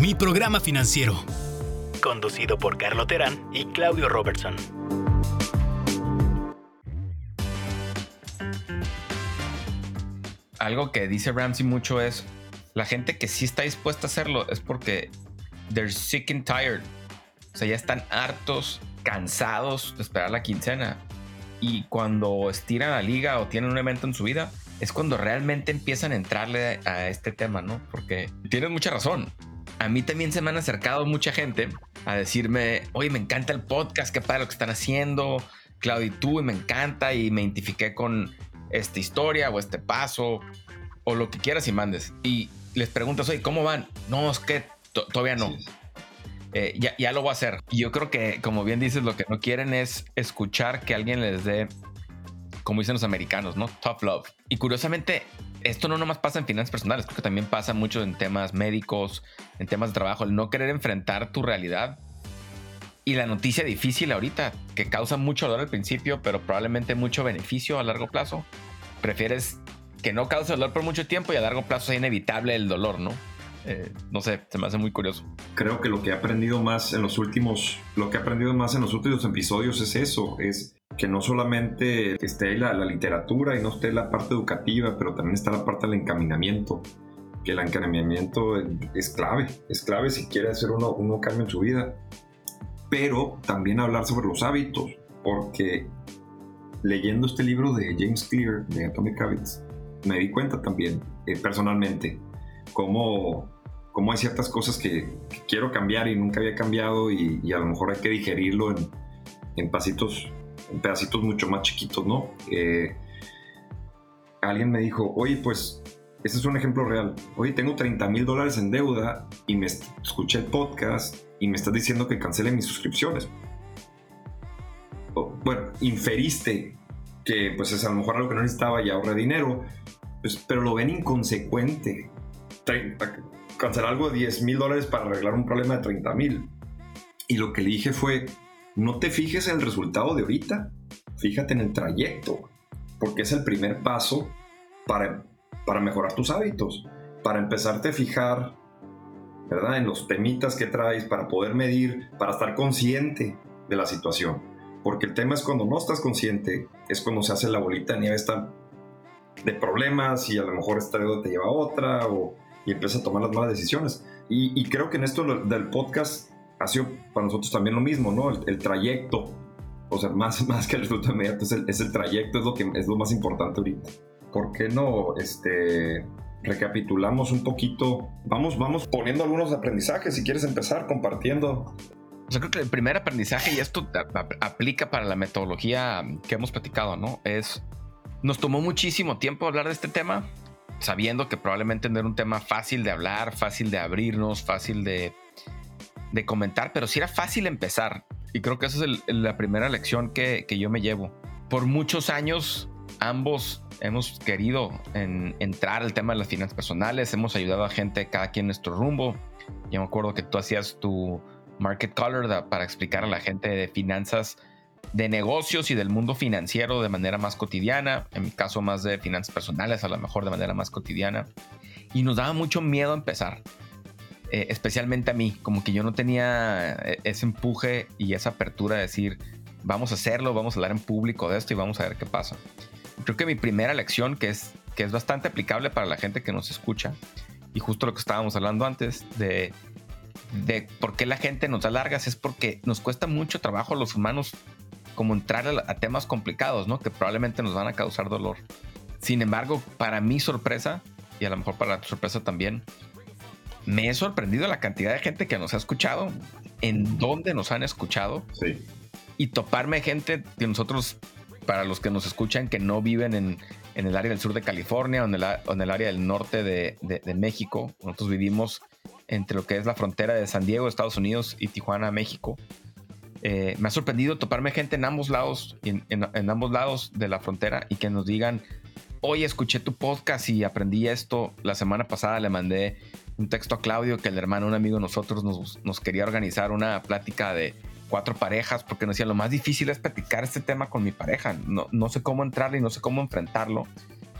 Mi programa financiero. Conducido por Carlo Terán y Claudio Robertson. Algo que dice Ramsey mucho es, la gente que sí está dispuesta a hacerlo es porque they're sick and tired. O sea, ya están hartos, cansados de esperar la quincena. Y cuando estiran la liga o tienen un evento en su vida, es cuando realmente empiezan a entrarle a este tema, ¿no? Porque tienes mucha razón. A mí también se me han acercado mucha gente a decirme, oye, me encanta el podcast, qué padre lo que están haciendo, Claudio y tú, y me encanta, y me identifiqué con esta historia o este paso, o lo que quieras y mandes. Y les preguntas, oye, ¿cómo van? No, es que todavía no. Eh, ya, ya, lo voy a hacer. Y yo creo que, como bien dices, lo que no quieren es escuchar que alguien les dé como dicen los americanos, ¿no? Tough love. Y curiosamente, esto no nomás pasa en finanzas personales, creo que también pasa mucho en temas médicos, en temas de trabajo, el no querer enfrentar tu realidad. Y la noticia difícil ahorita, que causa mucho dolor al principio, pero probablemente mucho beneficio a largo plazo. Prefieres que no cause dolor por mucho tiempo y a largo plazo sea inevitable el dolor, ¿no? Eh, no sé, se me hace muy curioso. Creo que lo que he aprendido más en los últimos, lo que he aprendido más en los últimos episodios es eso, es que no solamente esté la, la literatura y no esté la parte educativa, pero también está la parte del encaminamiento, que el encaminamiento es clave, es clave si quiere hacer uno, uno cambio en su vida, pero también hablar sobre los hábitos, porque leyendo este libro de James Clear, de Atomic Habits, me di cuenta también, eh, personalmente, cómo, cómo hay ciertas cosas que, quiero cambiar y nunca había cambiado y, a lo mejor hay que digerirlo en, en, pasitos, pedacitos mucho más chiquitos, ¿no? Eh, alguien me dijo, oye, pues, ese es un ejemplo real. Oye, tengo 30 mil dólares en deuda y me escuché el podcast y me estás diciendo que cancele mis suscripciones. bueno, inferiste que pues es a lo mejor algo que no necesitaba y ahorré dinero, pues, pero lo ven inconsecuente cancelar algo de 10 mil dólares para arreglar un problema de 30 mil. Y lo que le dije fue, no te fijes en el resultado de ahorita, fíjate en el trayecto, porque es el primer paso para, para mejorar tus hábitos, para empezarte a fijar, ¿verdad? En los temitas que traes, para poder medir, para estar consciente de la situación. Porque el tema es cuando no estás consciente, es cuando se hace la bolita de nieve esta de problemas y a lo mejor esta deuda te lleva a otra o y empieza a tomar las malas decisiones. Y, creo que en esto del podcast ha sido para nosotros también lo mismo, ¿no? El, trayecto, o sea, más, más que el resultado inmediato, es el, es el, trayecto, es lo, que, es lo más importante ahorita. ¿Por qué no este, recapitulamos un poquito? Vamos, vamos poniendo algunos aprendizajes, si quieres empezar compartiendo. Yo creo que el primer aprendizaje, y esto aplica para la metodología que hemos platicado, ¿no? Es, nos tomó muchísimo tiempo hablar de este tema, sabiendo que probablemente no era un tema fácil de hablar, fácil de abrirnos, fácil de, de comentar, pero sí era fácil empezar. Y creo que esa es la primera lección que, yo me llevo. Por muchos años, ambos hemos querido entrar al tema de las finanzas personales, hemos ayudado a gente, cada quien en nuestro rumbo. Yo me acuerdo que tú hacías tu market color para explicar a la gente de finanzas de negocios y del mundo financiero de manera más cotidiana, en mi caso más de finanzas personales, a lo mejor de manera más cotidiana. Y nos daba mucho miedo empezar, eh, especialmente a mí, como que yo no tenía eh, ese empuje y esa apertura de decir, vamos a hacerlo, vamos a hablar en público de esto y vamos a ver qué pasa. Creo que mi primera lección, que es, que es bastante aplicable para la gente que nos escucha, y justo lo que estábamos hablando antes, de, de por qué la gente nos da largas, es porque nos cuesta mucho trabajo a los humanos como entrar a, temas complicados, ¿no? Que probablemente nos van a causar dolor. Sin embargo, para mi sorpresa, y a lo mejor para tu sorpresa también, me he sorprendido la cantidad de gente que nos ha escuchado, en dónde nos han escuchado. Sí. Y toparme gente que nosotros, para los que nos escuchan, que no viven en, en el área del sur de California o en el, en el área del norte de, de, de, México. Nosotros vivimos entre lo que es la frontera de San Diego, Estados Unidos, y Tijuana, México. Eh, me ha sorprendido toparme gente en ambos lados, en, ambos lados de la frontera y que nos digan, hoy escuché tu podcast y aprendí esto. La semana pasada le mandé un texto a Claudio que el hermano, un amigo de nosotros, nos, quería organizar una plática de cuatro parejas porque nos decía, lo más difícil es platicar este tema con mi pareja. No, no sé cómo entrarle y no sé cómo enfrentarlo.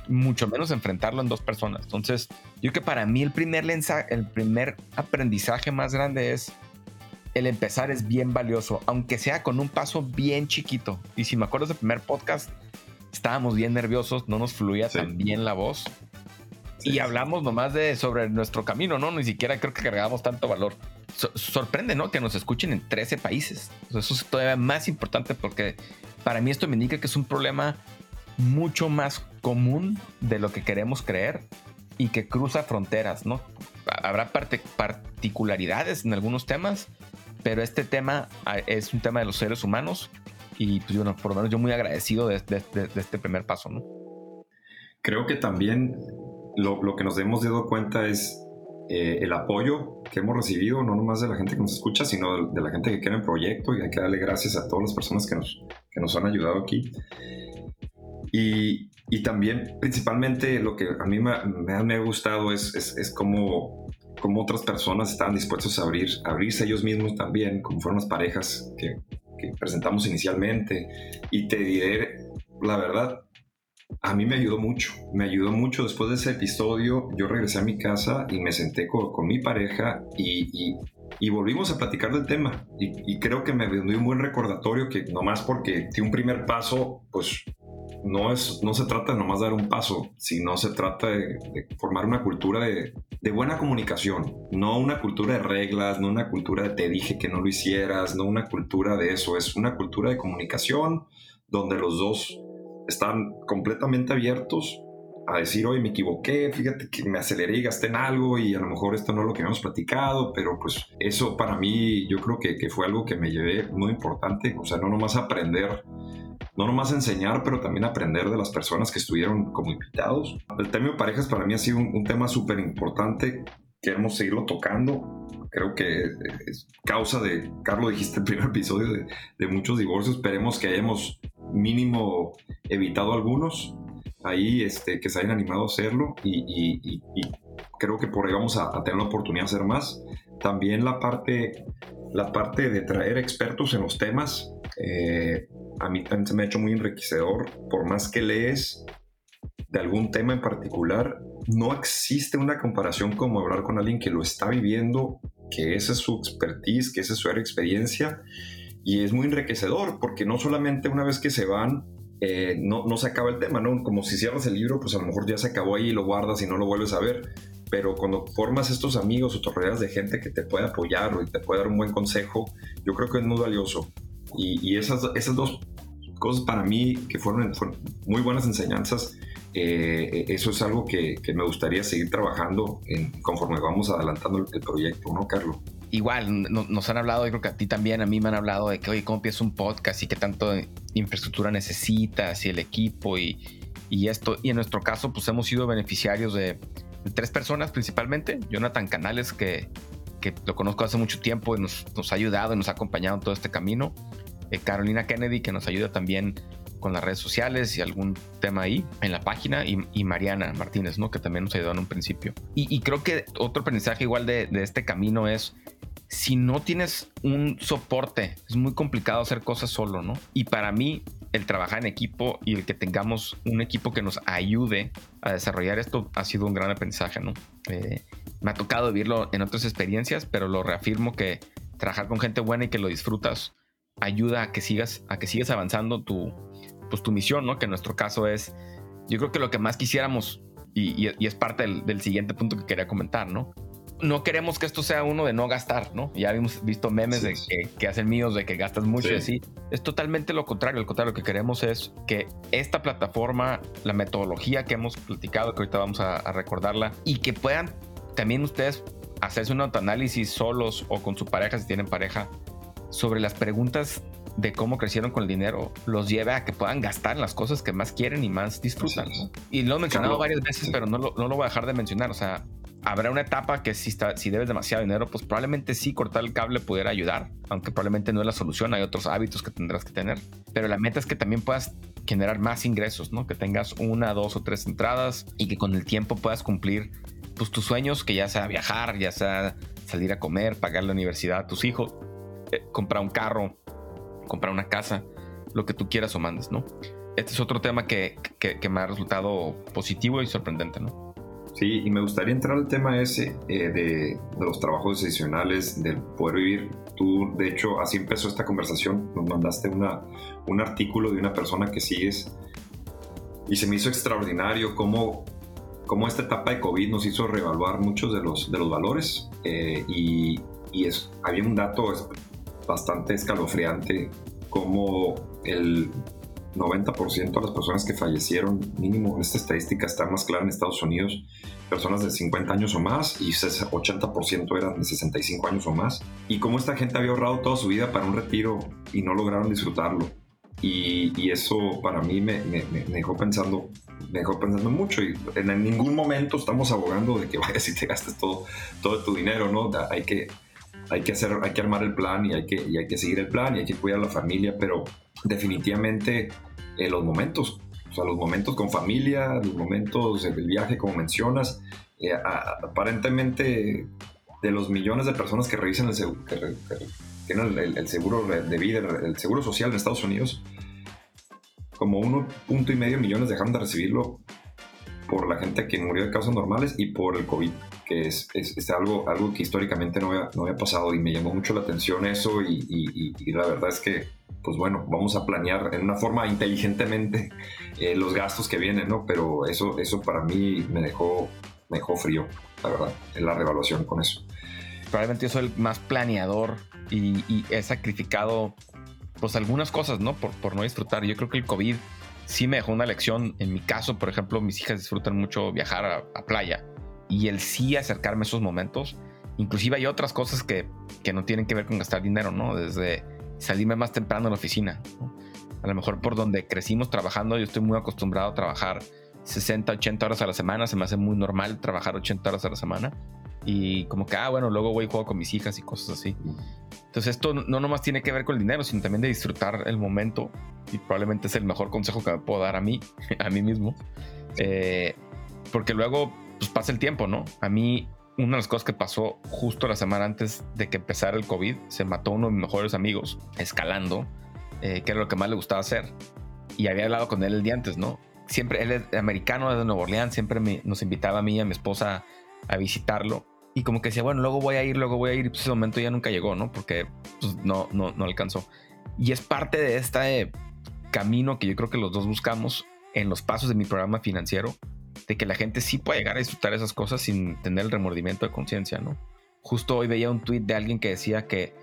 mucho menos enfrentarlo en dos personas. Entonces, yo creo que para mí el primer, el primer aprendizaje más grande es el empezar es bien valioso, aunque sea con un paso bien chiquito. Y si me acuerdo del primer podcast, estábamos bien nerviosos, no nos fluía tan bien la voz. Y hablamos nomás de sobre nuestro camino, ¿no? Ni siquiera creo que cargamos tanto valor. sorprende, ¿no? Que nos escuchen en 13 países. Eso es todavía más importante porque para mí esto me indica que es un problema mucho más común de lo que queremos creer y que cruza fronteras, ¿no? Habrá particularidades en algunos temas, pero este tema ah, es un tema de los seres humanos y pues, yo, por lo menos yo muy agradecido de, este primer paso, ¿no? Creo que también lo, que nos hemos dado cuenta es eh, el apoyo que hemos recibido, no nomás de la gente que nos escucha, sino de, la gente que quiere el proyecto y hay que darle gracias a todas las personas que nos, que nos han ayudado aquí. Y, y también, principalmente, lo que a mí me, me, ha gustado es, es, es cómo, cómo, otras personas estaban dispuestos a abrir, abrirse ellos mismos también, como fueron las parejas que, que presentamos inicialmente. Y te diré, la verdad, a mí me ayudó mucho, me ayudó mucho después de ese episodio. Yo regresé a mi casa y me senté con, con mi pareja y, y, volvimos a platicar del tema. Y, creo que me dio un buen recordatorio que nomás porque di un primer paso, pues no, es, no se trata de nomás dar un paso, sino se trata de, formar una cultura de, buena comunicación, no una cultura de reglas, no una cultura de te dije que no lo hicieras, no una cultura de eso, es una cultura de comunicación donde los dos están completamente abiertos a decir, oye, me equivoqué, fíjate que me aceleré y gasté en algo y a lo mejor esto no es lo que habíamos platicado, pero pues eso para mí yo creo que, que fue algo que me llevé muy importante, o sea, no nomás aprender no nomás enseñar, pero también aprender de las personas que estuvieron como invitados. El tema de parejas para mí ha sido un, tema súper importante. Queremos seguirlo tocando. Creo que es causa de, Carlos, dijiste el primer episodio, de, muchos divorcios. Esperemos que hayamos mínimo evitado algunos ahí este, que se hayan animado a hacerlo y, creo que por ahí vamos a, tener la oportunidad de hacer más. También la parte, la parte de traer expertos en los temas. Eh, a mí también se me ha hecho muy enriquecedor. Por más que lees de algún tema en particular, no existe una comparación como hablar con alguien que lo está viviendo, que esa es su expertise, que esa es su experiencia. Y es muy enriquecedor porque no solamente una vez que se van, eh, no, no, se acaba el tema, ¿no? Como si cierras el libro, pues a lo mejor ya se acabó ahí y lo guardas y no lo vuelves a ver. Pero cuando formas estos amigos o te rodeas de gente que te puede apoyar o te puede dar un buen consejo, yo creo que es muy valioso. Y, esas, esas dos cosas para mí que fueron, muy buenas enseñanzas, eh, eso es algo que, me gustaría seguir trabajando conforme vamos adelantando el, proyecto, ¿no, Carlos? Igual, nos han hablado, yo creo que a ti también, a mí me han hablado de que, oye, ¿cómo empieza un podcast y qué tanto infraestructura necesitas y el equipo y, y esto? Y en nuestro caso, pues hemos sido beneficiarios de, tres personas principalmente. Jonathan Canales, que, que lo conozco hace mucho tiempo y nos, nos, ha ayudado y nos ha acompañado en todo este camino. Eh, Carolina Kennedy, que nos ayuda también con las redes sociales y algún tema ahí en la página, y, Mariana Martínez, ¿no? que también nos ayudó en un principio. Y, creo que otro aprendizaje igual de, este camino es, si no tienes un soporte, es muy complicado hacer cosas solo, ¿no? Y para mí, el trabajar en equipo y el que tengamos un equipo que nos ayude a desarrollar esto ha sido un gran aprendizaje, ¿no? Eh, me ha tocado vivirlo en otras experiencias, pero lo reafirmo que trabajar con gente buena y que lo disfrutas ayuda a que sigas, a que sigas avanzando tu, pues, tu misión, ¿no? Que en nuestro caso es, yo creo que lo que más quisiéramos, y, es parte del, siguiente punto que quería comentar, ¿no? No queremos que esto sea uno de no gastar, ¿no? Ya hemos visto memes de que, hacen míos de que gastas mucho y así. Es totalmente lo contrario. Al contrario, lo que queremos es que esta plataforma, la metodología que hemos platicado, que ahorita vamos a, a recordarla, y que puedan también ustedes hacerse un autoanálisis solos o con su pareja, si tienen pareja, sobre las preguntas de cómo crecieron con el dinero los lleve a que puedan gastar en las cosas que más quieren y más disfrutan. Y lo he mencionado varias veces, pero no lo, no lo, voy a dejar de mencionar. O sea, habrá una etapa que si, está, si debes demasiado dinero, pues probablemente sí cortar el cable pudiera ayudar, aunque probablemente no es la solución. Hay otros hábitos que tendrás que tener. Pero la meta es que también puedas generar más ingresos, ¿no? Que tengas una, dos o tres entradas y que con el tiempo puedas cumplir pues, tus sueños, que ya sea viajar, ya sea salir a comer, pagar la universidad a tus hijos eh, comprar un carro, comprar una casa, lo que tú quieras o mandes, ¿no? este es otro tema que, que, me ha resultado positivo y sorprendente, ¿no? Sí, y me gustaría entrar al tema ese eh, de, de, los trabajos adicionales, del poder vivir. Tú, de hecho, así empezó esta conversación. Nos mandaste una, un artículo de una persona que sigues y se me hizo extraordinario cómo, cómo esta etapa de COVID nos hizo reevaluar muchos de los, de los valores. Eh, y, y es, había un dato bastante escalofriante, como el 90% de las personas que fallecieron, mínimo esta estadística está más clara en Estados Unidos, personas de 50 años o más y 80% eran de 65 años o más. Y como esta gente había ahorrado toda su vida para un retiro y no lograron disfrutarlo. Y, eso para mí me, dejó pensando me dejó pensando mucho y en ningún momento estamos abogando de que vayas y te gastes todo, todo tu dinero, ¿no? Hay que, hay que hacer, hay que armar el plan y hay que, y hay que seguir el plan y hay que cuidar a la familia, pero definitivamente eh, los momentos, o sea, los momentos con familia, los momentos del viaje, como mencionas, eh, aparentemente de los millones de personas que revisan el seguro, que, tienen el, seguro de vida, el seguro social en Estados Unidos, como uno punto y medio millones dejaron de recibirlo por la gente que murió de causas normales y por el COVID que es, es, algo, algo que históricamente no había, no había, pasado y me llamó mucho la atención eso y, y, la verdad es que, pues bueno, vamos a planear en una forma inteligentemente eh, los gastos que vienen, ¿no? Pero eso, eso para mí me dejó, me dejó frío, la verdad, en la revaluación con eso. Probablemente yo soy el más planeador y, he sacrificado pues algunas cosas, ¿no? Por, por no disfrutar. Yo creo que el COVID sí me dejó una lección. En mi caso, por ejemplo, mis hijas disfrutan mucho viajar a, playa y el sí acercarme a esos momentos. Inclusive hay otras cosas que, que no tienen que ver con gastar dinero, ¿no? Desde salirme más temprano a la oficina. A lo mejor por donde crecimos trabajando, yo estoy muy acostumbrado a trabajar 60, 80 horas a la semana. Se me hace muy normal trabajar 80 horas a la semana. Y como que, ah, bueno, luego voy y juego con mis hijas y cosas así. Entonces esto no nomás tiene que ver con el dinero, sino también de disfrutar el momento. Y probablemente es el mejor consejo que me puedo dar a mí, a mí mismo. Eh, porque luego pues pasa el tiempo, ¿no? A mí, una de las cosas que pasó justo la semana antes de que empezara el COVID, se mató uno de mis mejores amigos escalando, eh, que era lo que más le gustaba hacer. Y había hablado con él el día antes, ¿no? Siempre, él es americano, de Nueva Orleans, siempre nos invitaba a mí y a mi esposa a visitarlo. Y como que decía, bueno, luego voy a ir, luego voy a ir. Y pues ese momento ya nunca llegó, ¿no? Porque pues, no, no, no alcanzó. Y es parte de este camino que yo creo que los dos buscamos en los pasos de mi programa financiero, de que la gente sí puede llegar a disfrutar esas cosas sin tener el remordimiento de conciencia, ¿no? Justo hoy veía un tweet de alguien que decía que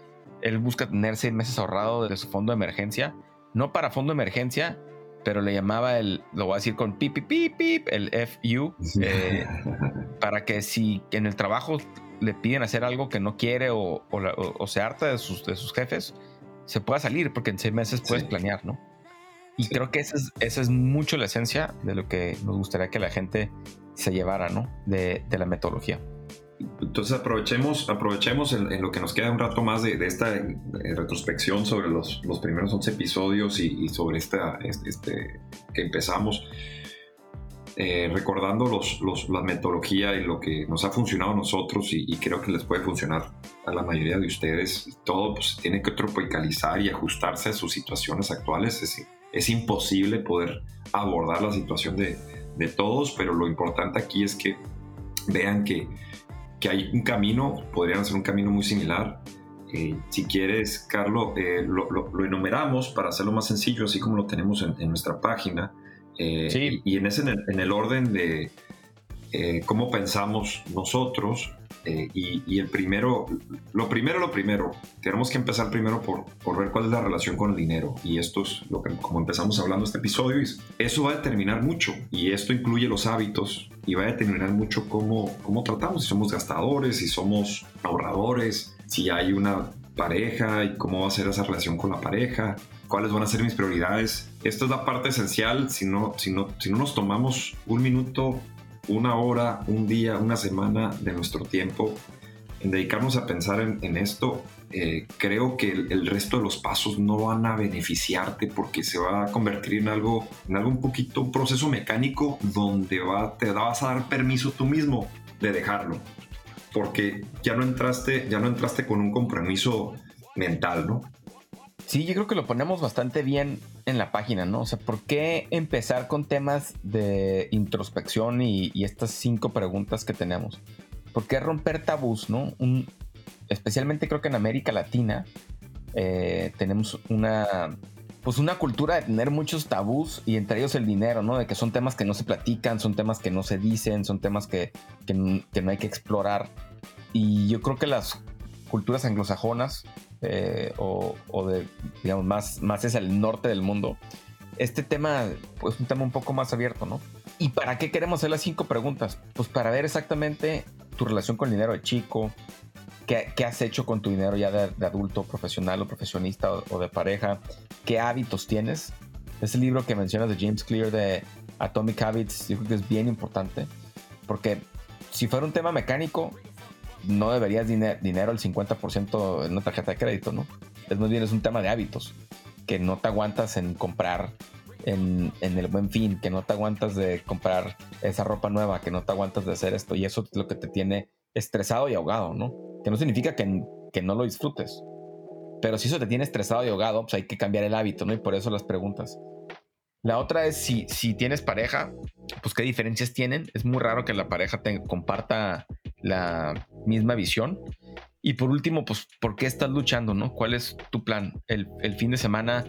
él busca tener seis meses ahorrado de su fondo de emergencia, no para fondo de emergencia, pero le llamaba el, lo voy a decir con pip, pip, pip, pip el FU, eh, para que si en el trabajo le piden hacer algo que no quiere o, se harta de sus, de sus jefes, se pueda salir, porque en seis meses puedes planear, ¿no? Y creo que esa es, esa es mucho la esencia de lo que nos gustaría que la gente se llevara, ¿no? De, de la metodología. Entonces aprovechemos, aprovechemos en, lo que nos queda un rato más de, esta eh, retrospección sobre los, los, primeros 11 episodios y, sobre esta, este, este, que empezamos, eh, recordando los, los, la metodología y lo que nos ha funcionado a nosotros y, creo que les puede funcionar a la mayoría de ustedes. Todo pues, tiene que tropicalizar y ajustarse a sus situaciones actuales. Es, es imposible poder abordar la situación de, de, todos, pero lo importante aquí es que vean que, que hay un camino, podrían ser un camino muy similar. Eh, si quieres, Carlos, eh, lo, lo, enumeramos para hacerlo más sencillo, así como lo tenemos en, nuestra página. Eh, sí. y, en ese, en el, orden de cómo pensamos nosotros, eh, y, el primero, lo primero, lo primero, tenemos que empezar primero por, por, ver cuál es la relación con el dinero. Y esto es lo que, como empezamos hablando este episodio, eso va a determinar mucho. Y esto incluye los hábitos y va a determinar mucho cómo, cómo tratamos, si somos gastadores, si somos ahorradores, si hay una pareja y cómo va a ser esa relación con la pareja, cuáles van a ser mis prioridades. Esto es la parte esencial. Si no, si no, si no nos tomamos un minuto una hora, un día, una semana de nuestro tiempo en dedicarnos a pensar en, esto, eh, creo que el, resto de los pasos no van a beneficiarte porque se va a convertir en algo, en algo un poquito, un proceso mecánico donde va, te vas a dar permiso tú mismo de dejarlo. Porque ya no entraste, ya no entraste con un compromiso mental, ¿no? Sí, yo creo que lo ponemos bastante bien en la página, ¿no? O sea, ¿por qué empezar con temas de introspección y, estas cinco preguntas que tenemos? ¿Por qué romper tabús, no? especialmente creo que en América Latina eh, tenemos una, pues una cultura de tener muchos tabús y entre ellos el dinero, ¿no? De que son temas que no se platican, son temas que no se dicen, son temas que, que no hay que explorar. Y yo creo que las culturas anglosajonas eh, o, de, digamos, más, más es el norte del mundo, este tema pues, es un tema un poco más abierto, ¿no? ¿Y para qué queremos hacer las cinco preguntas? Pues para ver exactamente tu relación con el dinero de chico, qué, qué has hecho con tu dinero ya de, adulto, profesional o profesionista o, de pareja, qué hábitos tienes. Ese libro que mencionas de James Clear de Atomic Habits, yo creo que es bien importante, porque si fuera un tema mecánico, no deberías dinero el 50% en una tarjeta de crédito, ¿no? Es más bien es un tema de hábitos, que no te aguantas en comprar en, el buen fin, que no te aguantas de comprar esa ropa nueva, que no te aguantas de hacer esto, y eso es lo que te tiene estresado y ahogado, ¿no? Que no significa que, que no lo disfrutes. Pero si eso te tiene estresado y ahogado, pues hay que cambiar el hábito, ¿no? Y por eso las preguntas. La otra es si, si tienes pareja, pues qué diferencias tienen. Es muy raro que la pareja te comparta la misma visión. Y por último, pues, ¿por qué estás luchando? ¿no? ¿Cuál es tu plan? El, fin de semana,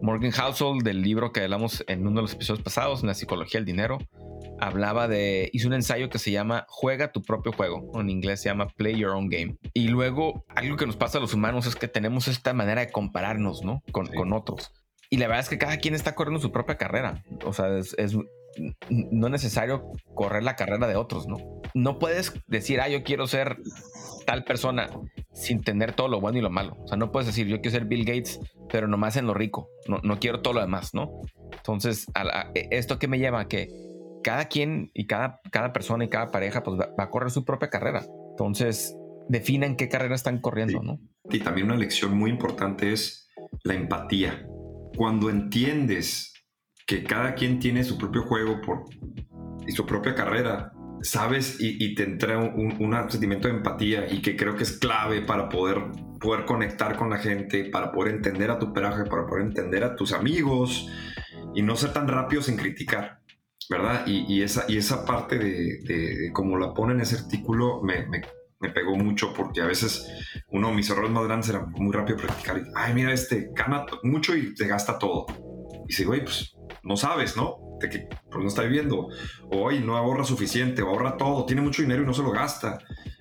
Morgan Housel, del libro que hablamos en uno de los episodios pasados, en la psicología del dinero, hablaba de, hizo un ensayo que se llama Juega tu propio juego, en inglés se llama Play Your Own Game. Y luego, algo que nos pasa a los humanos es que tenemos esta manera de compararnos, ¿no? Con, con otros. Y la verdad es que cada quien está corriendo su propia carrera. O sea, es, es no necesario correr la carrera de otros, ¿no? No puedes decir, ah, yo quiero ser tal persona sin tener todo lo bueno y lo malo. O sea, no puedes decir, yo quiero ser Bill Gates, pero nomás en lo rico. No, no quiero todo lo demás, ¿no? Entonces, esto que me lleva a que cada quien y cada, cada persona y cada pareja pues va, a correr su propia carrera. Entonces, definan qué carrera están corriendo, ¿no? Y también una lección muy importante es la empatía. Cuando entiendes que cada quien tiene su propio juego por, y su propia carrera, sabes y, te entra un, sentimiento de empatía y que creo que es clave para poder, poder conectar con la gente, para poder entender a tu peraje, para poder entender a tus amigos y no ser tan rápidos en criticar, ¿verdad? Y, esa, y esa parte de, como la pone en ese artículo me, me, me, pegó mucho porque a veces uno de mis errores más grandes era muy rápido criticar y, ay, mira, este gana mucho y se gasta todo. Y dice, güey, pues no sabes, ¿no? De que pues, no está viviendo, hoy no ahorra suficiente, o ahorra todo, tiene mucho dinero y no se lo gasta,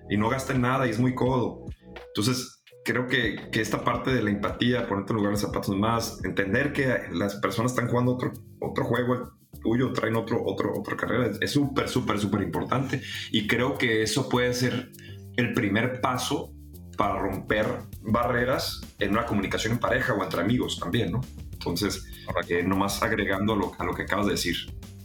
y no gasta en nada y es muy codo. Entonces, creo que, que esta parte de la empatía, ponerte en lugar de zapatos más, entender que las personas están jugando otro, otro juego tuyo, traen otro, otro, otra carrera, es súper, súper, súper importante. Y creo que eso puede ser el primer paso para romper barreras en una comunicación en pareja o entre amigos también, ¿no? Entonces, eh, nomás agregando lo, a lo que acabas de decir.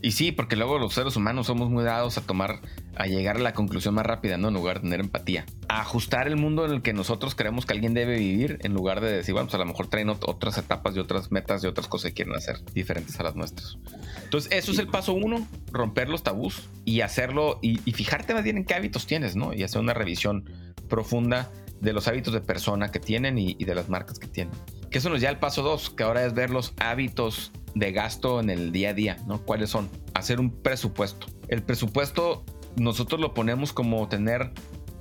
Y sí, porque luego los seres humanos somos muy dados a tomar, a llegar a la conclusión más rápida, ¿no? En lugar de tener empatía. A ajustar el mundo en el que nosotros creemos que alguien debe vivir, en lugar de decir, bueno, pues a lo mejor traen otras etapas y otras metas y otras cosas que quieren hacer diferentes a las nuestras. Entonces, eso es el paso uno, romper los tabús y hacerlo y, fijarte más bien en qué hábitos tienes, ¿no? Y hacer una revisión profunda de los hábitos de persona que tienen y, de las marcas que tienen. Que eso nos ya el paso dos, que ahora es ver los hábitos de gasto en el día a día, ¿no? ¿Cuáles son? Hacer un presupuesto. El presupuesto nosotros lo ponemos como tener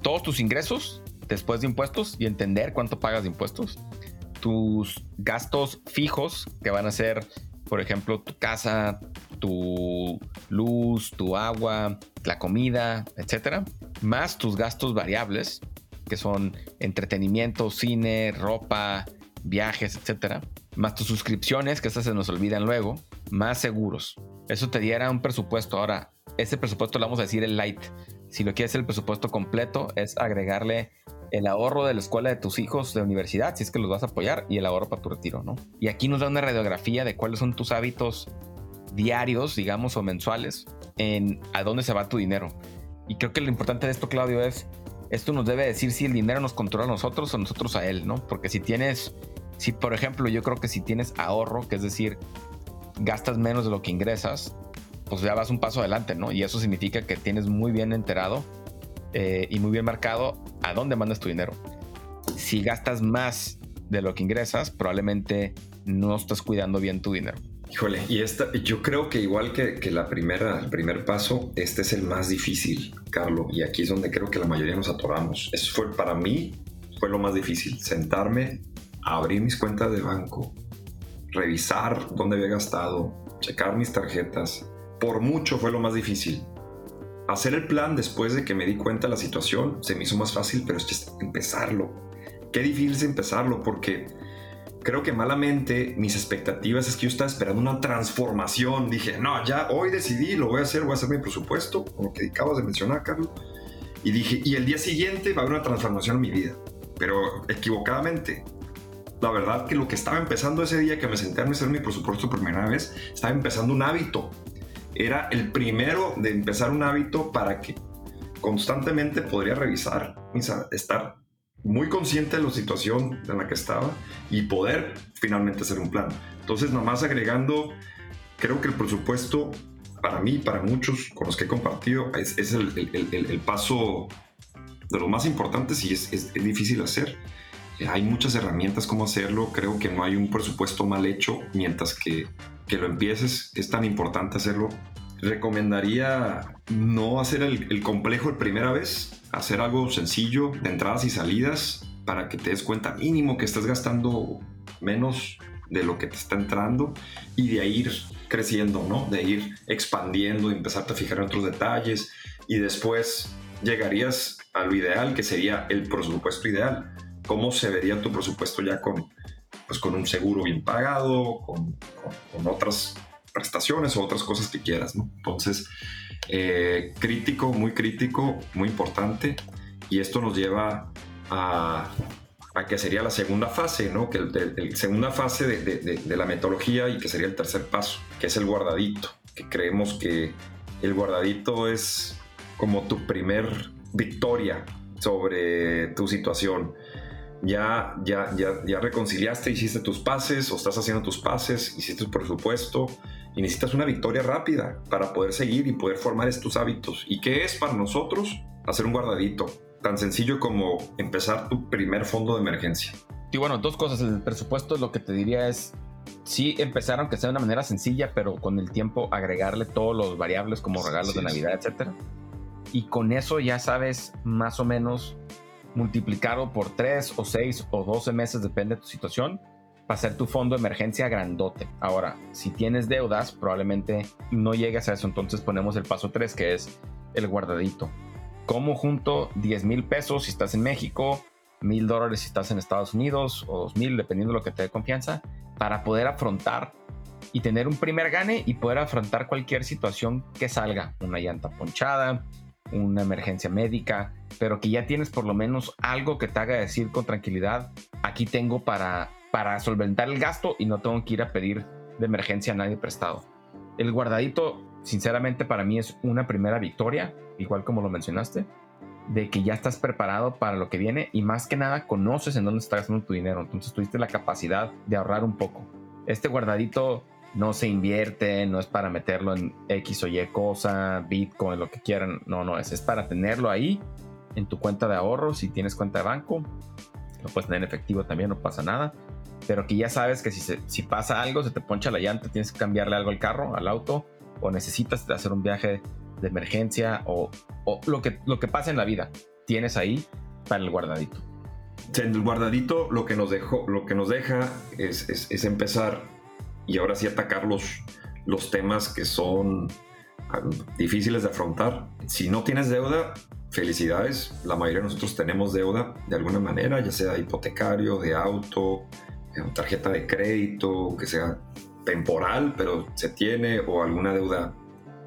todos tus ingresos después de impuestos y entender cuánto pagas de impuestos. Tus gastos fijos, que van a ser, por ejemplo, tu casa, tu luz, tu agua, la comida, etcétera, más tus gastos variables, que son entretenimiento, cine, ropa, viajes, etcétera, más tus suscripciones, que estas se nos olvidan luego, más seguros. Eso te diera un presupuesto. Ahora, ese presupuesto le vamos a decir el light. Si lo quieres el presupuesto completo, es agregarle el ahorro de la escuela de tus hijos de universidad, si es que los vas a apoyar, y el ahorro para tu retiro, ¿no? Y aquí nos da una radiografía de cuáles son tus hábitos diarios, digamos, o mensuales, en a dónde se va tu dinero. Y creo que lo importante de esto, Claudio, es, esto nos debe decir si el dinero nos controla a nosotros o nosotros a él, ¿no? Porque si tienes si, por ejemplo, yo creo que si tienes ahorro, que es decir, gastas menos de lo que ingresas, pues ya vas un paso adelante, ¿no? Y eso significa que tienes muy bien enterado eh, y muy bien marcado a dónde mandas tu dinero. Si gastas más de lo que ingresas, probablemente no estás cuidando bien tu dinero. Híjole, y esta, yo creo que igual que, que, la primera, el primer paso, este es el más difícil, Carlos, y aquí es donde creo que la mayoría nos atoramos. Eso fue para mí, fue lo más difícil, sentarme, abrir mis cuentas de banco, revisar dónde había gastado, checar mis tarjetas. Por mucho fue lo más difícil. Hacer el plan después de que me di cuenta de la situación se me hizo más fácil, pero es empezarlo. Qué difícil es empezarlo porque creo que malamente mis expectativas es que yo estaba esperando una transformación. Dije, no, ya hoy decidí, lo voy a hacer, voy a hacer mi presupuesto, como que acabas de mencionar, Carlos. Y dije, y el día siguiente va a haber una transformación en mi vida. Pero equivocadamente. La verdad que lo que estaba empezando ese día que me senté a hacer mi presupuesto por primera vez, estaba empezando un hábito. Era el primero de empezar un hábito para que constantemente podría revisar, estar muy consciente de la situación en la que estaba y poder finalmente hacer un plan. Entonces, nomás agregando, creo que el presupuesto para mí, para muchos con los que he compartido, es, el, paso de los más importantes y es, difícil hacer. Hay muchas herramientas como hacerlo. Creo que no hay un presupuesto mal hecho mientras que, que lo empieces. Es tan importante hacerlo. Recomendaría no hacer el, complejo la primera vez, hacer algo sencillo de entradas y salidas para que te des cuenta mínimo que estás gastando menos de lo que te está entrando y de ir creciendo, ¿no? De ir expandiendo, y empezarte a fijar en otros detalles y después llegarías a lo ideal que sería el presupuesto ideal. ¿Cómo se vería tu presupuesto ya con, pues con un seguro bien pagado, con, con otras prestaciones o otras cosas que quieras. Entonces, eh, crítico, muy crítico, muy importante. Y esto nos lleva a, a que sería la segunda fase, ¿no? Que el, segunda fase de, de, la metodología y que sería el tercer paso, que es el guardadito. Que creemos que el guardadito es como tu primer victoria sobre tu situación. Ya, ya, ya, ya reconciliaste, hiciste tus pases o estás haciendo tus pases, hiciste tu presupuesto, y necesitas una victoria rápida para poder seguir y poder formar estos hábitos. ¿Y qué es para nosotros? Hacer un guardadito, tan sencillo como empezar tu primer fondo de emergencia. Y bueno, dos cosas. El presupuesto lo que te diría es, sí empezar aunque sea de una manera sencilla, pero con el tiempo agregarle todos los variables como regalos de Navidad, etc. Y con eso ya sabes más o menos multiplicarlo por 3 o 6 o 12 meses, depende de tu situación para hacer tu fondo de emergencia grandote. Ahora, si tienes deudas, probablemente no llegues a eso. Entonces ponemos el paso 3, que es el guardadito. ¿Cómo junto 10 mil pesos si estás en México, mil dólares si estás en Estados Unidos o dos mil, dependiendo de lo que te dé confianza, para poder afrontar y tener un primer gane y poder afrontar cualquier situación que salga? Una llanta ponchada, una emergencia médica, pero que ya tienes por lo menos algo que te haga decir con tranquilidad, aquí tengo para para solventar el gasto y no tengo que ir a pedir de emergencia a nadie prestado. El guardadito, sinceramente, para mí es una primera victoria, igual como lo mencionaste, de que ya estás preparado para lo que viene y más que nada conoces en dónde estás gastando tu dinero. Entonces tuviste la capacidad de ahorrar un poco. Este guardadito no se invierte, no es para meterlo en X o Y cosa, Bitcoin, lo que quieran. No, no, es, es para tenerlo ahí en tu cuenta de ahorro. Si tienes cuenta de banco, lo puedes tener en efectivo también, no pasa nada pero que ya sabes que si, si pasa algo, se te poncha la llanta, tienes que cambiarle algo al carro, al auto, o necesitas hacer un viaje de emergencia, o, lo, que, lo que pasa en la vida, tienes ahí para el guardadito. El guardadito lo que nos, dejó, lo que nos deja es, es, empezar y ahora sí atacar los, los temas que son ah, difíciles de afrontar. Si no tienes deuda, felicidades. La mayoría de nosotros tenemos deuda de alguna manera, ya sea hipotecario, de auto, tarjeta de crédito que sea temporal, pero se tiene, o alguna deuda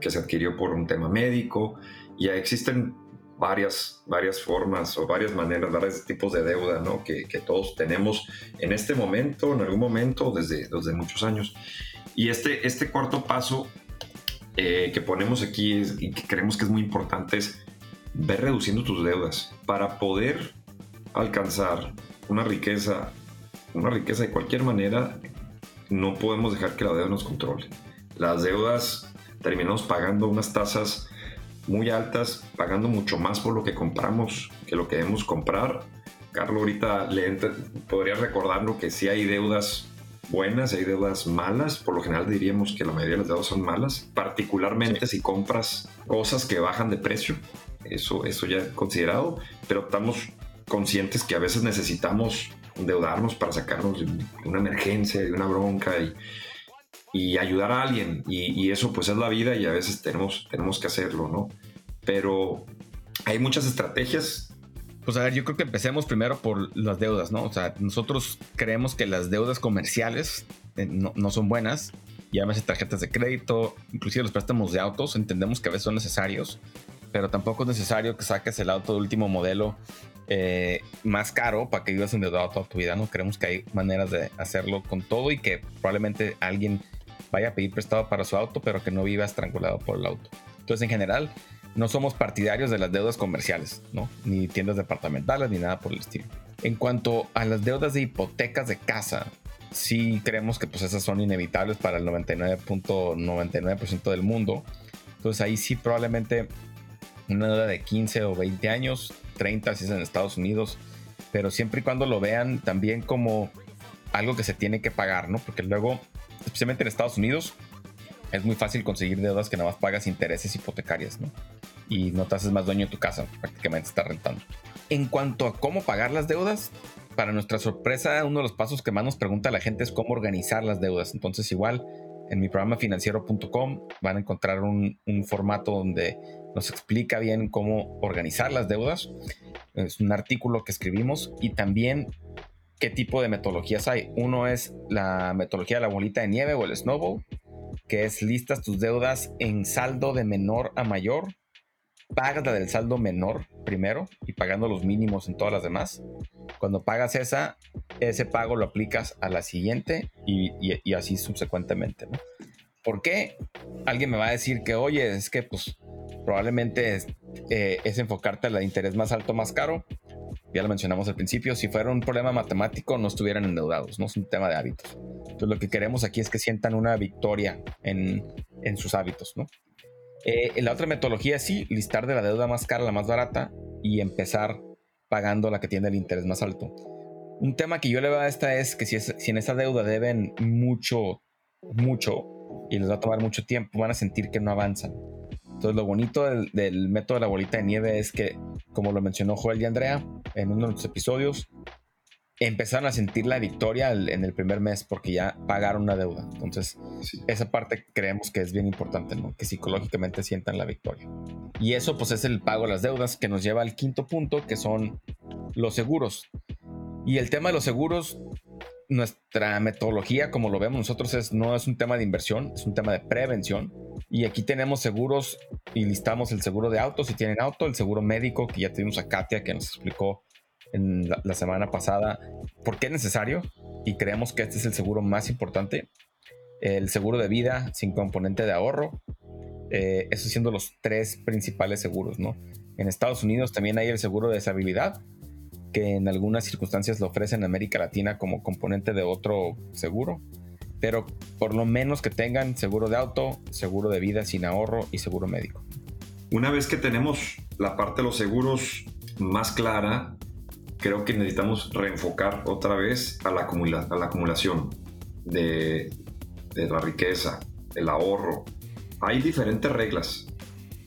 que se adquirió por un tema médico. Ya existen varias, varias formas o varias maneras, varios tipos de deuda ¿no? que, que, todos tenemos en este momento, en algún momento, desde, desde muchos años. Y este, este cuarto paso eh, que ponemos aquí y que creemos que es muy importante es ver reduciendo tus deudas para poder alcanzar una riqueza una riqueza de cualquier manera, no podemos dejar que la deuda nos controle. Las deudas terminamos pagando unas tasas muy altas, pagando mucho más por lo que compramos que lo que debemos comprar. Carlos ahorita le podría recordarlo que sí hay deudas buenas, hay deudas malas. Por lo general diríamos que la mayoría de las deudas son malas, particularmente si compras cosas que bajan de precio. Eso, eso ya considerado, pero estamos conscientes que a veces necesitamos endeudarnos para sacarnos de una emergencia, de una bronca y, y ayudar a alguien. Y, y, eso pues es la vida y a veces tenemos, tenemos que hacerlo, ¿no? Pero hay muchas estrategias pues a ver, yo creo que empecemos primero por las deudas, ¿no? O sea, nosotros creemos que las deudas comerciales eh, no, son buenas, llámese tarjetas de crédito, inclusive los préstamos de autos, entendemos que a veces son necesarios, pero tampoco es necesario que saques el auto de último modelo eh, más caro para que vivas endeudado toda tu vida, ¿no? Creemos que hay maneras de hacerlo con todo y que probablemente alguien vaya a pedir prestado para su auto, pero que no viva estrangulado por el auto. Entonces, en general, no somos partidarios de las deudas comerciales, ¿no? Ni tiendas departamentales, ni nada por el estilo. En cuanto a las deudas de hipotecas de casa, sí creemos que pues esas son inevitables para el 99.99% del mundo. Entonces ahí sí probablemente una deuda de 15 o 20 años, 30 si es en Estados Unidos, pero siempre y cuando lo vean también como algo que se tiene que pagar, ¿no? Porque luego, especialmente en Estados Unidos, es muy fácil conseguir deudas que nada más pagas intereses hipotecarias, ¿no? Y no te haces más dueño de tu casa, prácticamente está rentando. En cuanto a cómo pagar las deudas, para nuestra sorpresa, uno de los pasos que más nos pregunta la gente es cómo organizar las deudas. Entonces, igual, en mi programa financiero.com van a encontrar un, un formato donde nos explica bien cómo organizar las deudas. Es un artículo que escribimos y también qué tipo de metodologías hay. Uno es la metodología de la bolita de nieve o el snowball, que es listas tus deudas en saldo de menor a mayor, pagas la del saldo menor primero y pagando los mínimos en todas las demás. Cuando pagas esa, ese pago lo aplicas a la siguiente y, así subsecuentemente. ¿no? ¿Por qué? Alguien me va a decir que, oye, es que pues probablemente es, eh, es enfocarte a la de interés más alto, más caro ya lo mencionamos al principio, si fuera un problema matemático no estuvieran endeudados, no es un tema de hábitos. Entonces lo que queremos aquí es que sientan una victoria en, en sus hábitos, ¿no? Eh, la otra metodología es sí, listar de la deuda más cara a la más barata y empezar pagando la que tiene el interés más alto. Un tema que yo le veo a esta es que si, si en esa deuda deben mucho, mucho y les va a tomar mucho tiempo, van a sentir que no avanzan. Entonces, lo bonito del, método de la bolita de nieve es que, como lo mencionó Joel y Andrea en uno de los episodios, empezaron a sentir la victoria en el primer mes porque ya pagaron una deuda. Entonces, esa parte creemos que es bien importante, ¿no? Que psicológicamente sientan la victoria. Y eso, pues, es el pago de las deudas que nos lleva al quinto punto, que son los seguros. Y el tema de los seguros, nuestra metodología, como lo vemos nosotros, es, no es un tema de inversión, es un tema de prevención. Y aquí tenemos seguros y listamos el seguro de auto si tienen auto, el seguro médico, que ya tuvimos a Katia que nos explicó en la, semana pasada por qué es necesario y creemos que este es el seguro más importante. El seguro de vida sin componente de ahorro, eh, eso siendo los tres principales seguros, ¿no? En Estados Unidos también hay el seguro de deshabilidad, que en algunas circunstancias lo ofrecen en América Latina como componente de otro seguro pero por lo menos que tengan seguro de auto, seguro de vida sin ahorro y seguro médico. Una vez que tenemos la parte de los seguros más clara, creo que necesitamos reenfocar otra vez a la, a la acumulación de, de la riqueza, el ahorro. Hay diferentes reglas.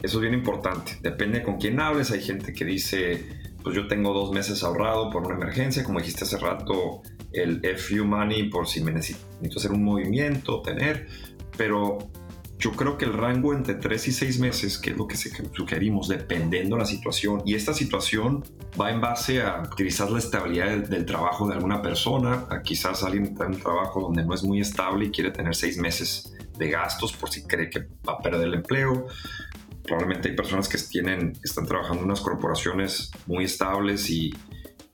Eso es bien importante. Depende con quién hables. Hay gente que dice, pues yo tengo dos meses ahorrado por una emergencia. Como dijiste hace rato, el FU Money por si me necesito, hacer un movimiento, tener, pero yo creo que el rango entre 3 y 6 meses, que es lo que sugerimos, dependiendo de la situación, y esta situación va en base a quizás la estabilidad del, trabajo de alguna persona, a quizás alguien está en un trabajo donde no es muy estable y quiere tener 6 meses de gastos por si cree que va a perder el empleo. Probablemente hay personas que tienen, están trabajando en unas corporaciones muy estables y,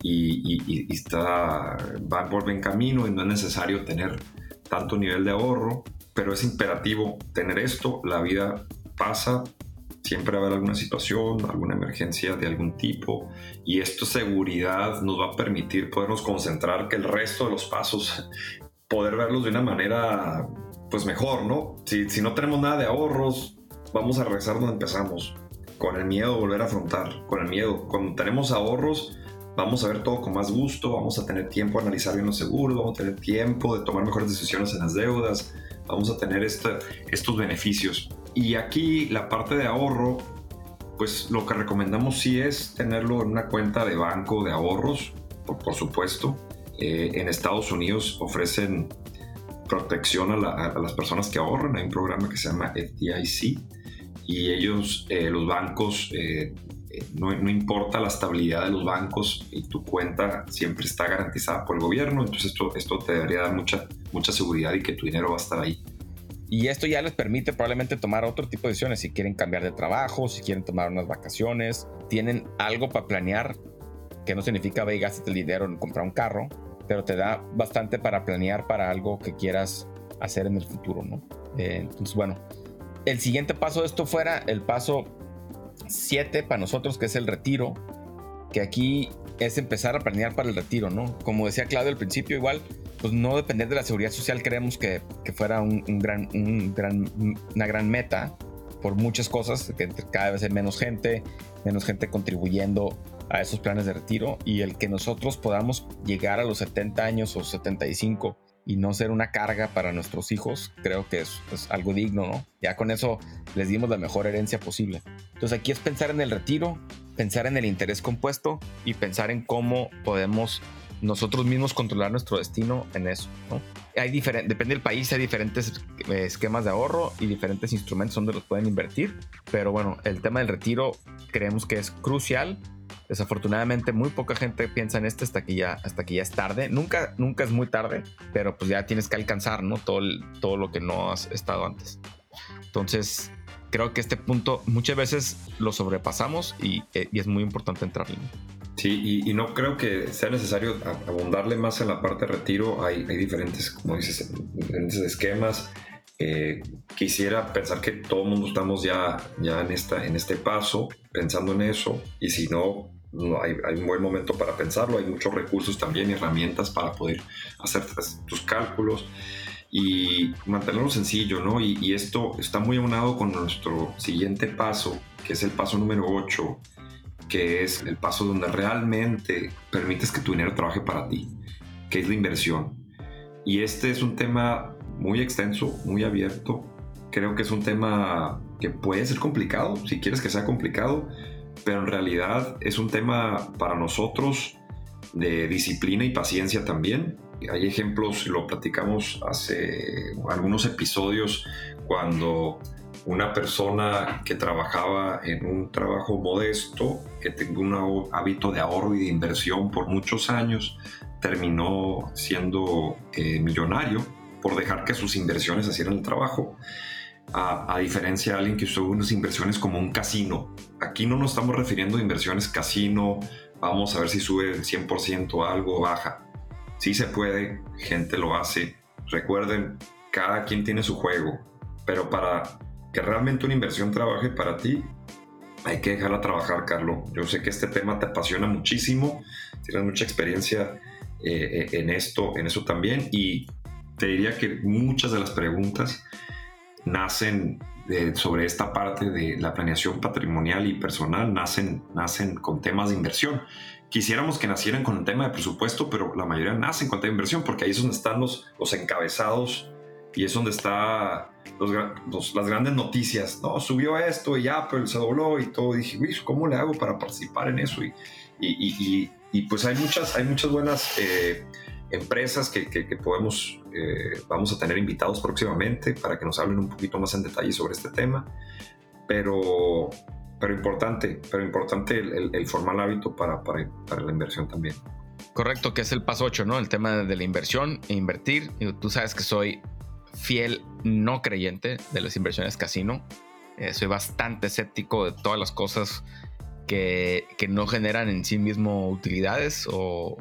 y, está, va por buen camino y no es necesario tener tanto nivel de ahorro, pero es imperativo tener esto. La vida pasa, siempre va a haber alguna situación, alguna emergencia de algún tipo y esto seguridad nos va a permitir podernos concentrar que el resto de los pasos, poder verlos de una manera pues mejor, ¿no? Si, si no tenemos nada de ahorros, vamos a regresar donde empezamos, con el miedo de volver a afrontar, con el miedo. Cuando tenemos ahorros, vamos a ver todo con más gusto, vamos a tener tiempo de analizar bien los seguros, vamos a tener tiempo de tomar mejores decisiones en las deudas, vamos a tener este, estos beneficios. Y aquí la parte de ahorro, pues lo que recomendamos sí es tenerlo en una cuenta de banco de ahorros, por, supuesto. Eh, en Estados Unidos ofrecen protección a, las personas que ahorran. Hay un programa que se llama FDIC y ellos, eh, los bancos, eh, no, importa la estabilidad de los bancos y tu cuenta siempre está garantizada por el gobierno, entonces esto, esto te debería dar mucha, mucha seguridad y que tu dinero va a estar ahí. Y esto ya les permite probablemente tomar otro tipo de decisiones, si quieren cambiar de trabajo, si quieren tomar unas vacaciones, tienen algo para planear, que no significa ve y el dinero en comprar un carro, pero te da bastante para planear para algo que quieras hacer en el futuro, ¿no? Eh, entonces, bueno, el siguiente paso de esto fuera el paso 7 para nosotros, que es el retiro, que aquí es empezar a planear para el retiro, ¿no? Como decía Claudio al principio, igual, pues no depender de la seguridad social, creemos que, que fuera un, gran, un gran, una gran meta por muchas cosas, que cada vez hay menos gente, menos gente contribuyendo a esos planes de retiro y el que nosotros podamos llegar a los 70 años o 75 y no ser una carga para nuestros hijos, creo que es, algo digno, ¿no? Ya con eso les dimos la mejor herencia posible. Entonces aquí es pensar en el retiro, pensar en el interés compuesto y pensar en cómo podemos nosotros mismos controlar nuestro destino en eso, ¿no? Hay depende del país, hay diferentes eh, esquemas de ahorro y diferentes instrumentos donde los pueden invertir, pero bueno, el tema del retiro creemos que es crucial Desafortunadamente, muy poca gente piensa en esto hasta que ya, hasta que ya es tarde. Nunca, nunca es muy tarde, pero pues ya tienes que alcanzar, ¿no? Todo, todo lo que no has estado antes. Entonces, creo que este punto muchas veces lo sobrepasamos y, eh, es muy importante entrarle. Sí, y, no creo que sea necesario abundarle más en la parte de retiro. Hay, hay diferentes, como dices, diferentes esquemas. Eh, quisiera pensar que todo el mundo estamos ya, ya en, esta, en este paso, pensando en eso, y si no, hay, un buen momento para pensarlo, hay muchos recursos también, herramientas para poder hacer tus cálculos y mantenerlo sencillo, ¿no? Y, esto está muy aunado con nuestro siguiente paso, que es el paso número 8, que es el paso donde realmente permites que tu dinero trabaje para ti, que es la inversión. Y este es un tema muy extenso, muy abierto. Creo que es un tema que puede ser complicado, si quieres que sea complicado, pero en realidad es un tema para nosotros de disciplina y paciencia también. Hay ejemplos, lo platicamos hace algunos episodios, cuando una persona que trabajaba en un trabajo modesto, que tenía un hábito de ahorro y de inversión por muchos años, terminó siendo eh, millonario por dejar que sus inversiones hicieran el trabajo a, diferencia de alguien que usó unas inversiones como un casino. Aquí no nos estamos refiriendo a inversiones casino, vamos a ver si sube el 100% algo, baja. Sí se puede, gente lo hace. Recuerden, cada quien tiene su juego, pero para que realmente una inversión trabaje para ti, hay que dejarla trabajar, Carlos. Yo sé que este tema te apasiona muchísimo, tienes mucha experiencia eh, eh, en esto, en eso también, y te diría que muchas de las preguntas nacen sobre esta parte de la planeación patrimonial y personal, nacen, nacen con temas de inversión. Quisiéramos que nacieran con el tema de presupuesto, pero la mayoría nacen con tema de inversión porque ahí es donde están los, encabezados y es donde están las grandes noticias. No, subió esto y pero se dobló y todo. Y dije, ¿cómo le hago para participar en eso? Y, y, y, pues hay muchas, hay muchas buenas eh, empresas que, podemos, eh, vamos a tener invitados próximamente para que nos hablen un poquito más en detalle sobre este tema. Pero, pero importante, pero importante el, el, formar hábito para, para, para, la inversión también. Correcto, que es el paso 8, ¿no? El tema de la inversión e invertir. Tú sabes que soy fiel no creyente de las inversiones casino. Eh, soy bastante escéptico de todas las cosas que, no generan en sí mismo utilidades o,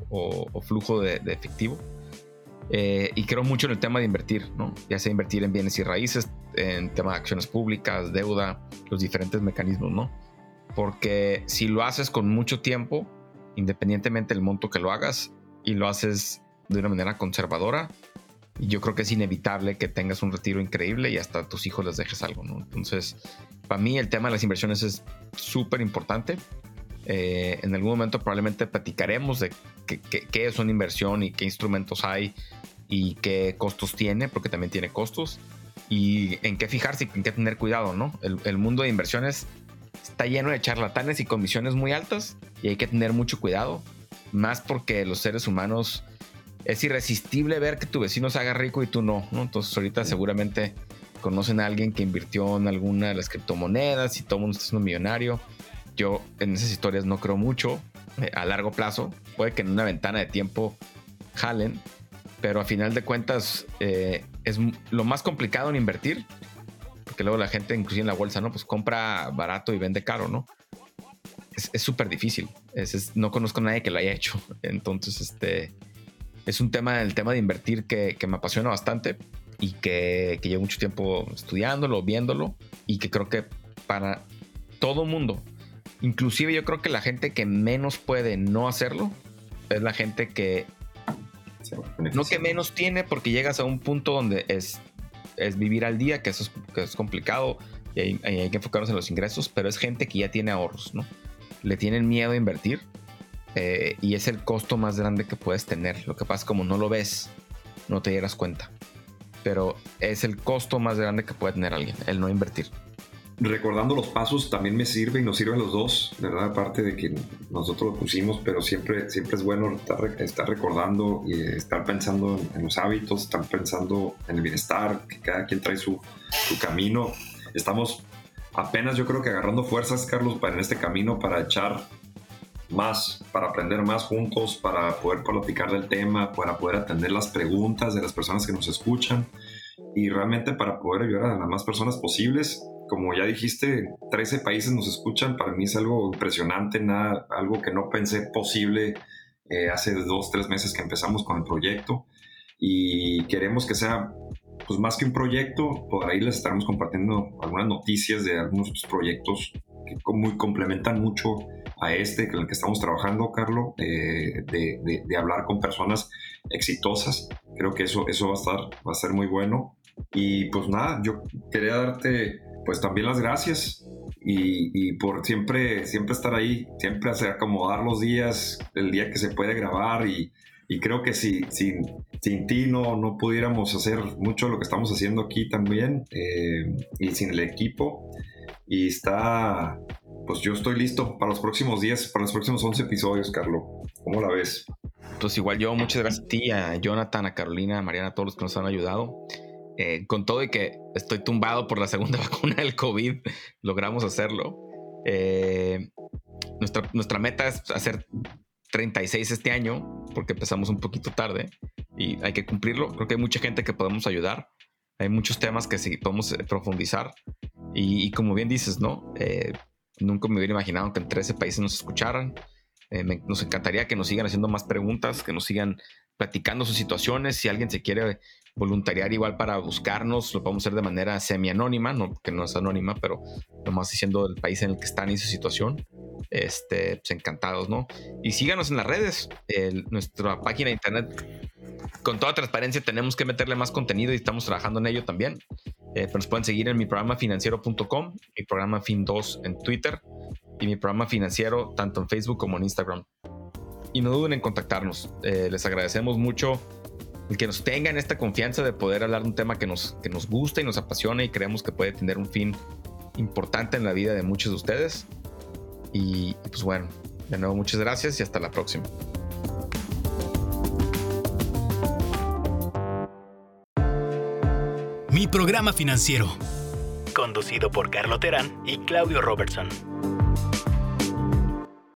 flujo de, efectivo. Eh, y creo mucho en el tema de invertir, ya sea invertir en bienes y raíces, en tema de acciones públicas, deuda, los diferentes mecanismos, ¿no? Porque si lo haces con mucho tiempo, independientemente del monto que lo hagas, y lo haces de una manera conservadora, yo creo que es inevitable que tengas un retiro increíble y hasta a tus hijos les dejes algo, ¿no? Entonces, para mí el tema de las inversiones es súper importante. Eh, en algún momento probablemente platicaremos de qué, es una inversión y qué instrumentos hay y qué costos tiene, porque también tiene costos, y en qué fijarse y en qué tener cuidado, ¿no? El, mundo de inversiones está lleno de charlatanes y comisiones muy altas y hay que tener mucho cuidado, más porque los seres humanos es irresistible ver que tu vecino se haga rico y tú no, ¿no? Entonces ahorita seguramente conocen a alguien que invirtió en alguna de las criptomonedas y todo el mundo está siendo millonario yo en esas historias no creo mucho eh, a largo plazo. Puede que en una ventana de tiempo jalen, pero a final de cuentas eh, es lo más complicado en invertir, porque luego la gente, inclusive en la bolsa, ¿no? Pues compra barato y vende caro, ¿no? Es súper difícil. no conozco a nadie que lo haya hecho. Entonces, este es un tema, el tema de invertir que, me apasiona bastante y que, que llevo mucho tiempo estudiándolo, viéndolo y que creo que para todo mundo Inclusive yo creo que la gente que menos puede no hacerlo es la gente que no que menos tiene porque llegas a un punto donde es, es vivir al día, que eso es, que es complicado y hay, hay, que enfocarnos en los ingresos, pero es gente que ya tiene ahorros, ¿no? Le tienen miedo a invertir eh, y es el costo más grande que puedes tener. Lo que pasa es como no lo ves, no te dieras cuenta, pero es el costo más grande que puede tener alguien, el no invertir recordando los pasos también me sirve y nos sirven los dos, ¿verdad? Aparte de que nosotros lo pusimos, pero siempre, siempre es bueno estar, recordando y estar pensando en, los hábitos, estar pensando en el bienestar, que cada quien trae su, su camino. Estamos apenas yo creo que agarrando fuerzas, Carlos, para en este camino para echar más, para aprender más juntos, para poder platicar del tema, para poder atender las preguntas de las personas que nos escuchan y realmente para poder ayudar a las más personas posibles como ya dijiste, 13 países nos escuchan. Para mí es algo impresionante, nada, algo que no pensé posible eh, hace dos, tres meses que empezamos con el proyecto. Y queremos que sea pues más que un proyecto, por ahí les estaremos compartiendo algunas noticias de algunos proyectos que muy complementan mucho a este con el que estamos trabajando, Carlos, de, de, hablar con personas exitosas. Creo que eso, eso va, a estar, va a ser muy bueno. Y pues nada, yo quería darte pues también las gracias y, por siempre, siempre estar ahí, siempre hacer acomodar los días, el día que se puede grabar y, creo que si, sin, sin ti no, no pudiéramos hacer mucho lo que estamos haciendo aquí también eh, y sin el equipo y está, pues yo estoy listo para los próximos días, para los próximos 11 episodios, Carlos. ¿Cómo la ves? Pues igual yo, muchas gracias a ti, a Jonathan, a Carolina, a Mariana, a todos los que nos han ayudado. Eh, con todo y que estoy tumbado por la segunda vacuna del COVID, logramos hacerlo. Eh, nuestra, nuestra meta es hacer 36 este año, porque empezamos un poquito tarde y hay que cumplirlo. Creo que hay mucha gente que podemos ayudar. Hay muchos temas que sí podemos eh, profundizar. Y, como bien dices, ¿no? Nunca me hubiera imaginado que en 13 países nos escucharan. nos encantaría que nos sigan haciendo más preguntas, que nos sigan platicando sus situaciones. Si alguien se quiere voluntariar igual para buscarnos, lo podemos hacer de manera semi-anónima, no que no es anónima, pero nomás diciendo el país en el que están y su situación. Este, pues encantados, ¿no? Y síganos en las redes, nuestra página de internet. Con toda transparencia tenemos que meterle más contenido y estamos trabajando en ello también. Eh, pero nos pueden seguir en mi programa financiero.com, mi programa Fin2 en Twitter y mi programa financiero tanto en Facebook como en Instagram. Y no duden en contactarnos. Eh, les agradecemos mucho el que nos tengan esta confianza de poder hablar de un tema que nos, que nos gusta y nos apasiona y creemos que puede tener un fin importante en la vida de muchos de ustedes. Y, y pues bueno, de nuevo muchas gracias y hasta la próxima. Mi programa financiero. Conducido por Carlo Terán y Claudio Robertson.